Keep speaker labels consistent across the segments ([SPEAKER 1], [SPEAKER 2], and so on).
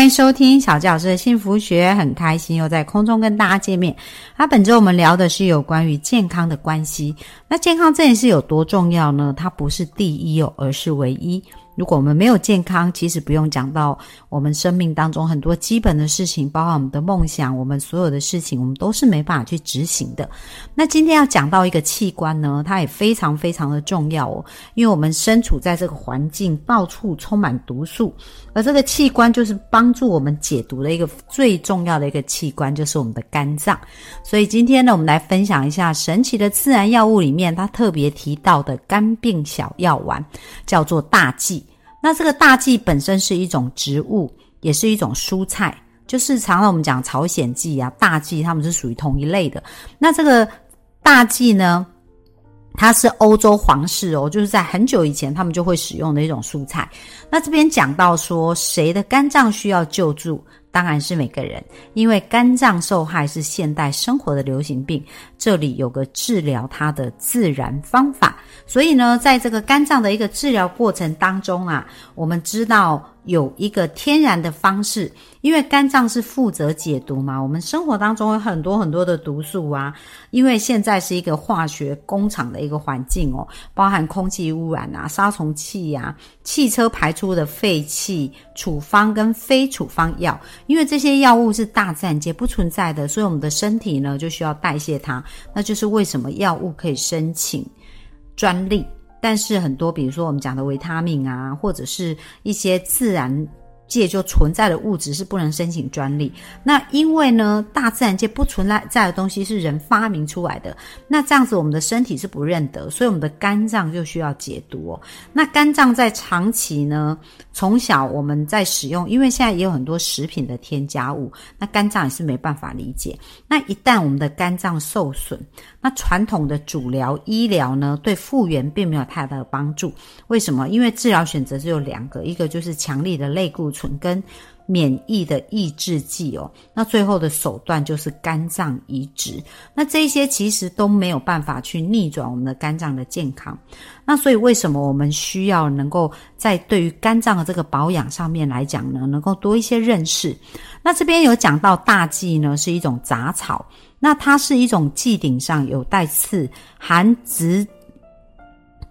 [SPEAKER 1] 欢迎收听小纪老师的幸福学，很开心又在空中跟大家见面。那本周我们聊的是有关于健康的关系。那健康这件事有多重要呢？它不是第一哦，而是唯一。如果我们没有健康，其实不用讲到我们生命当中很多基本的事情，包括我们的梦想，我们所有的事情，我们都是没办法去执行的。那今天要讲到一个器官呢，它也非常非常的重要哦，因为我们身处在这个环境，到处充满毒素，而这个器官就是帮助我们解毒的一个最重要的一个器官，就是我们的肝脏。所以今天呢，我们来分享一下神奇的自然药物里面，它特别提到的肝病小药丸，叫做大剂。那这个大蓟本身是一种植物，也是一种蔬菜，就是常常我们讲朝鲜蓟啊、大蓟，它们是属于同一类的。那这个大蓟呢，它是欧洲皇室哦，就是在很久以前他们就会使用的一种蔬菜。那这边讲到说，谁的肝脏需要救助？当然是每个人，因为肝脏受害是现代生活的流行病，这里有个治疗它的自然方法。所以呢，在这个肝脏的一个治疗过程当中啊，我们知道。有一个天然的方式，因为肝脏是负责解毒嘛。我们生活当中有很多很多的毒素啊，因为现在是一个化学工厂的一个环境哦，包含空气污染啊、杀虫剂呀、汽车排出的废气、处方跟非处方药，因为这些药物是大自然界不存在的，所以我们的身体呢就需要代谢它。那就是为什么药物可以申请专利。但是很多，比如说我们讲的维他命啊，或者是一些自然。界就存在的物质是不能申请专利。那因为呢，大自然界不存在在的东西是人发明出来的。那这样子，我们的身体是不认得，所以我们的肝脏就需要解毒哦。那肝脏在长期呢，从小我们在使用，因为现在也有很多食品的添加物，那肝脏也是没办法理解。那一旦我们的肝脏受损，那传统的主疗医疗呢，对复原并没有太大的帮助。为什么？因为治疗选择只有两个，一个就是强力的类固醇。跟免疫的抑制剂哦，那最后的手段就是肝脏移植。那这些其实都没有办法去逆转我们的肝脏的健康。那所以为什么我们需要能够在对于肝脏的这个保养上面来讲呢，能够多一些认识？那这边有讲到大蓟呢是一种杂草，那它是一种蓟顶上有带刺，含紫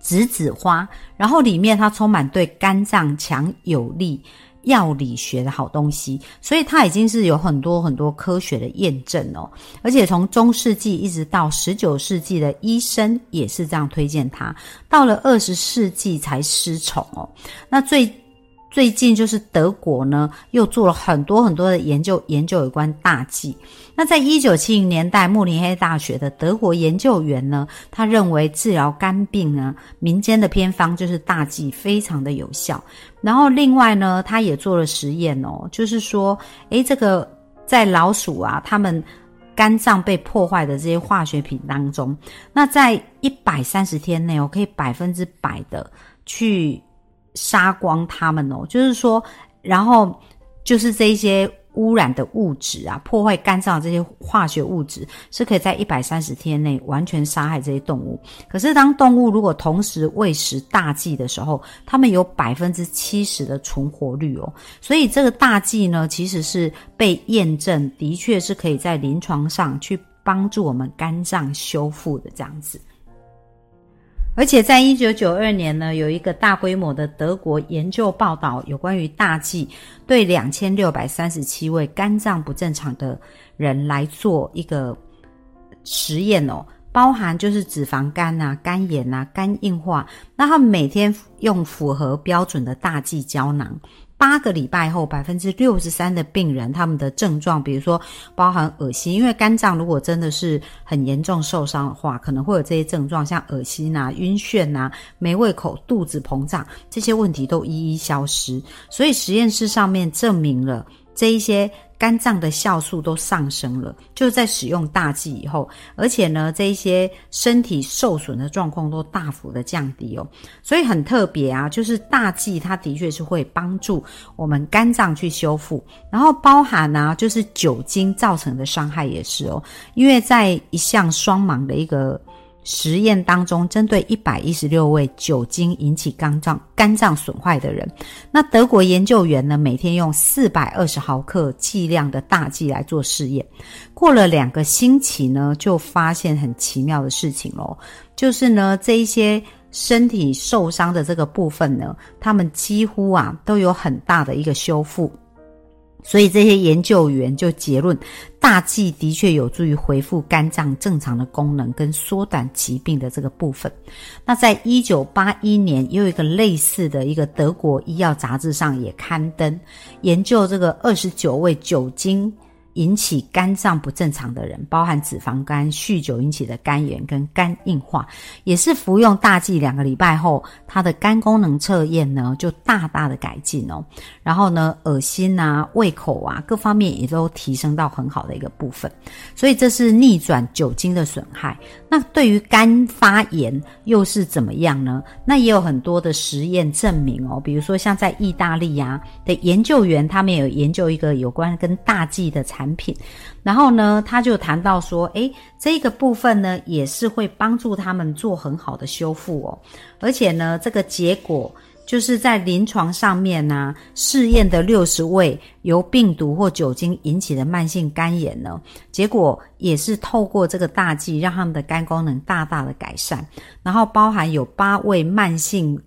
[SPEAKER 1] 紫紫花，然后里面它充满对肝脏强有力。药理学的好东西，所以它已经是有很多很多科学的验证哦。而且从中世纪一直到十九世纪的医生也是这样推荐它，到了二十世纪才失宠哦。那最最近就是德国呢，又做了很多很多的研究，研究有关大剂。那在一九七零年代，慕尼黑大学的德国研究员呢，他认为治疗肝病呢，民间的偏方就是大剂，非常的有效。然后另外呢，他也做了实验哦，就是说，诶，这个在老鼠啊，它们肝脏被破坏的这些化学品当中，那在一百三十天内，我可以百分之百的去杀光它们哦，就是说，然后就是这些。污染的物质啊，破坏肝脏这些化学物质，是可以在一百三十天内完全杀害这些动物。可是，当动物如果同时喂食大剂的时候，它们有百分之七十的存活率哦。所以，这个大剂呢，其实是被验证，的确是可以在临床上去帮助我们肝脏修复的这样子。而且在一九九二年呢，有一个大规模的德国研究报道，有关于大剂对两千六百三十七位肝脏不正常的人来做一个实验哦，包含就是脂肪肝啊、肝炎啊、肝硬化，那他们每天用符合标准的大剂胶囊。八个礼拜后，百分之六十三的病人，他们的症状，比如说包含恶心，因为肝脏如果真的是很严重受伤的话，可能会有这些症状，像恶心啊、晕眩啊、没胃口、肚子膨胀这些问题都一一消失。所以实验室上面证明了这一些肝脏的酵素都上升了，就是在使用大剂以后，而且呢，这一些身体受损的状况都大幅的降低哦，所以很特别啊，就是大剂它的确是会帮助我们肝脏去修复，然后包含呢，就是酒精造成的伤害也是哦，因为在一项双盲的一个。实验当中，针对一百一十六位酒精引起肝脏肝脏损坏的人，那德国研究员呢，每天用四百二十毫克剂量的大剂来做试验。过了两个星期呢，就发现很奇妙的事情喽，就是呢，这一些身体受伤的这个部分呢，他们几乎啊都有很大的一个修复。所以这些研究员就结论，大剂的确有助于恢复肝脏正常的功能跟缩短疾病的这个部分。那在一九八一年，又有一个类似的一个德国医药杂志上也刊登研究这个二十九位酒精。引起肝脏不正常的人，包含脂肪肝、酗酒引起的肝炎跟肝硬化，也是服用大剂两个礼拜后，他的肝功能测验呢就大大的改进哦。然后呢，恶心啊、胃口啊各方面也都提升到很好的一个部分。所以这是逆转酒精的损害。那对于肝发炎又是怎么样呢？那也有很多的实验证明哦，比如说像在意大利呀的研究员，他们有研究一个有关跟大剂的产。产品，然后呢，他就谈到说，诶，这个部分呢，也是会帮助他们做很好的修复哦，而且呢，这个结果就是在临床上面呢，试验的六十位由病毒或酒精引起的慢性肝炎呢，结果也是透过这个大剂，让他们的肝功能大大的改善，然后包含有八位慢性。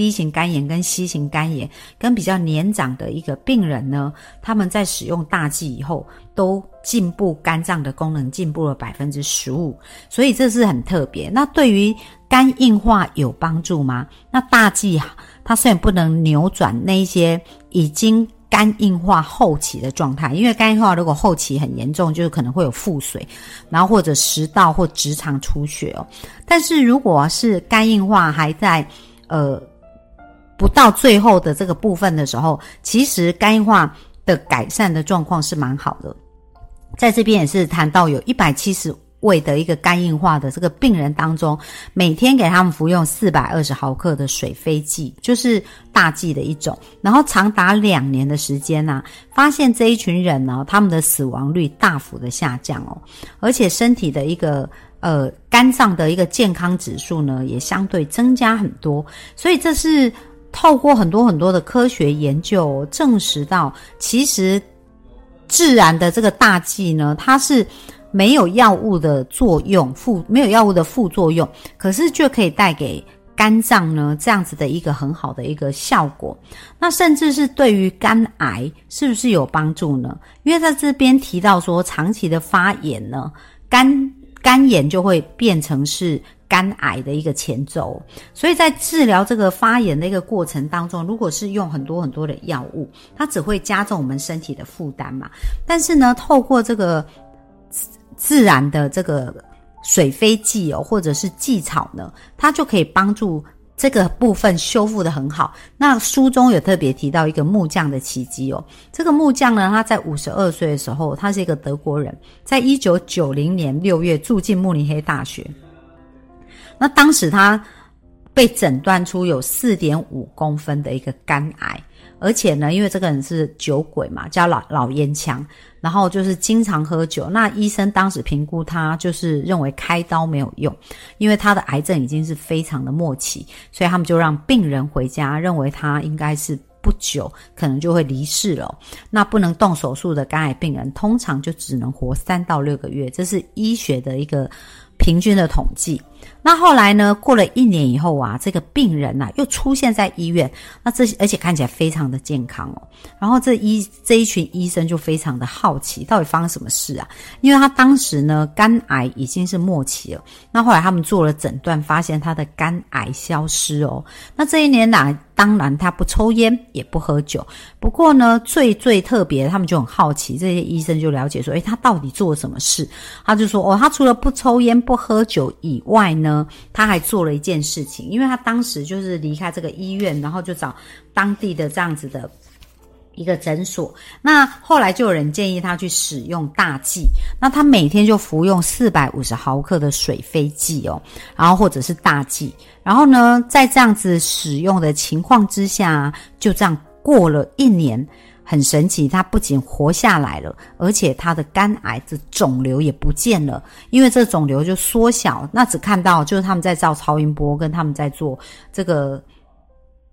[SPEAKER 1] B 型肝炎跟 C 型肝炎跟比较年长的一个病人呢，他们在使用大剂以后，都进步肝脏的功能进步了百分之十五，所以这是很特别。那对于肝硬化有帮助吗？那大剂它虽然不能扭转那一些已经肝硬化后期的状态，因为肝硬化如果后期很严重，就是可能会有腹水，然后或者食道或直肠出血哦。但是如果是肝硬化还在，呃。不到最后的这个部分的时候，其实肝硬化的改善的状况是蛮好的。在这边也是谈到有一百七十位的一个肝硬化的这个病人当中，每天给他们服用四百二十毫克的水飞剂，就是大剂的一种，然后长达两年的时间呢，发现这一群人呢，他们的死亡率大幅的下降哦，而且身体的一个呃肝脏的一个健康指数呢，也相对增加很多，所以这是。透过很多很多的科学研究证实到，其实自然的这个大剂呢，它是没有药物的作用，副没有药物的副作用，可是却可以带给肝脏呢这样子的一个很好的一个效果。那甚至是对于肝癌是不是有帮助呢？因为在这边提到说，长期的发炎呢，肝肝炎就会变成是。肝癌的一个前奏，所以在治疗这个发炎的一个过程当中，如果是用很多很多的药物，它只会加重我们身体的负担嘛。但是呢，透过这个自然的这个水飞剂哦，或者是蓟草呢，它就可以帮助这个部分修复的很好。那书中有特别提到一个木匠的奇迹哦，这个木匠呢，他在五十二岁的时候，他是一个德国人，在一九九零年六月住进慕尼黑大学。那当时他被诊断出有四点五公分的一个肝癌，而且呢，因为这个人是酒鬼嘛，叫老老烟枪，然后就是经常喝酒。那医生当时评估他，就是认为开刀没有用，因为他的癌症已经是非常的末期，所以他们就让病人回家，认为他应该是不久可能就会离世了。那不能动手术的肝癌病人，通常就只能活三到六个月，这是医学的一个平均的统计。那后来呢？过了一年以后啊，这个病人呐又出现在医院。那这而且看起来非常的健康哦。然后这医这一群医生就非常的好奇，到底发生什么事啊？因为他当时呢肝癌已经是末期了。那后来他们做了诊断，发现他的肝癌消失哦。那这一年来，当然他不抽烟也不喝酒。不过呢，最最特别，他们就很好奇，这些医生就了解说，诶，他到底做了什么事？他就说，哦，他除了不抽烟不喝酒以外。呢，他还做了一件事情，因为他当时就是离开这个医院，然后就找当地的这样子的一个诊所，那后来就有人建议他去使用大剂，那他每天就服用四百五十毫克的水飞剂哦，然后或者是大剂，然后呢，在这样子使用的情况之下，就这样过了一年，很神奇，他不仅活下来了，而且他的肝癌的肿瘤也不见了，因为这肿瘤就缩小，那只看到就是他们在照超音波，跟他们在做这个。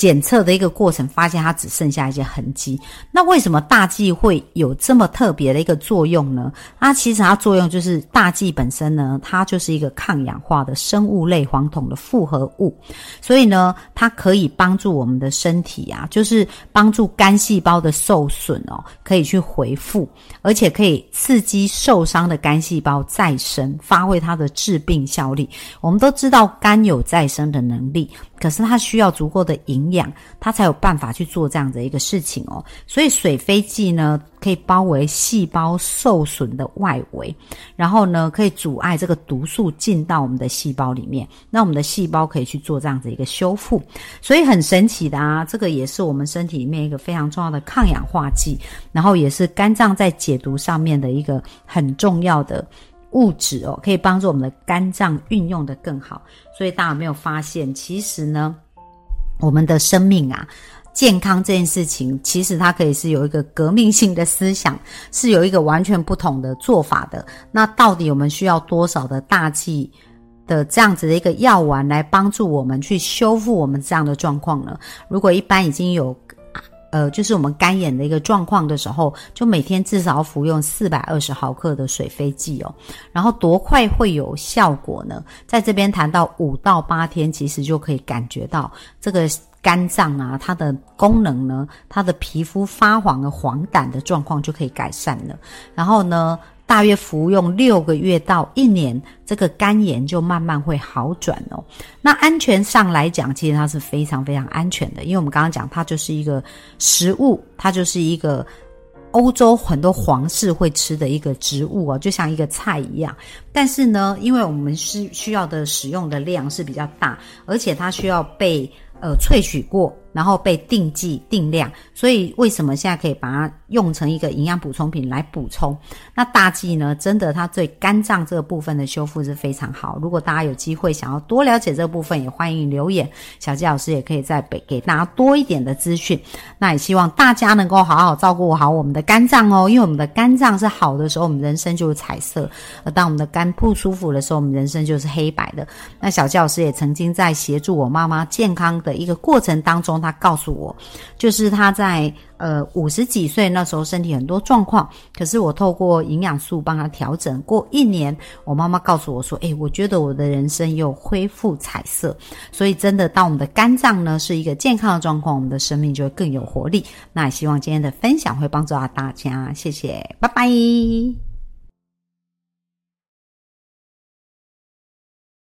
[SPEAKER 1] 检测的一个过程，发现它只剩下一些痕迹。那为什么大剂会有这么特别的一个作用呢？它其实它作用就是大剂本身呢，它就是一个抗氧化的生物类黄酮的复合物，所以呢，它可以帮助我们的身体啊，就是帮助肝细胞的受损哦，可以去回复，而且可以刺激受伤的肝细胞再生，发挥它的治病效力。我们都知道肝有再生的能力。可是它需要足够的营养，它才有办法去做这样的一个事情哦。所以水飞剂呢，可以包围细胞受损的外围，然后呢，可以阻碍这个毒素进到我们的细胞里面，那我们的细胞可以去做这样子一个修复。所以很神奇的啊，这个也是我们身体里面一个非常重要的抗氧化剂，然后也是肝脏在解毒上面的一个很重要的。物质哦，可以帮助我们的肝脏运用的更好。所以大家有没有发现，其实呢，我们的生命啊，健康这件事情，其实它可以是有一个革命性的思想，是有一个完全不同的做法的。那到底我们需要多少的大剂的这样子的一个药丸来帮助我们去修复我们这样的状况呢？如果一般已经有。呃，就是我们干眼的一个状况的时候，就每天至少服用四百二十毫克的水飞剂哦。然后多快会有效果呢？在这边谈到五到八天，其实就可以感觉到这个肝脏啊，它的功能呢，它的皮肤发黄的黄疸的状况就可以改善了。然后呢？大约服用六个月到一年，这个肝炎就慢慢会好转哦。那安全上来讲，其实它是非常非常安全的，因为我们刚刚讲，它就是一个食物，它就是一个欧洲很多皇室会吃的一个植物啊，就像一个菜一样。但是呢，因为我们是需要的使用的量是比较大，而且它需要被呃萃取过。然后被定剂定量，所以为什么现在可以把它用成一个营养补充品来补充？那大剂呢？真的，它对肝脏这个部分的修复是非常好。如果大家有机会想要多了解这部分，也欢迎留言，小纪老师也可以再给给大家多一点的资讯。那也希望大家能够好好照顾好我们的肝脏哦，因为我们的肝脏是好的时候，我们人生就是彩色；而当我们的肝不舒服的时候，我们人生就是黑白的。那小教师也曾经在协助我妈妈健康的一个过程当中。他告诉我，就是他在呃五十几岁那时候身体很多状况，可是我透过营养素帮他调整过一年，我妈妈告诉我说：“诶，我觉得我的人生又恢复彩色。”所以真的，当我们的肝脏呢是一个健康的状况，我们的生命就会更有活力。那也希望今天的分享会帮助到大家，谢谢，拜拜。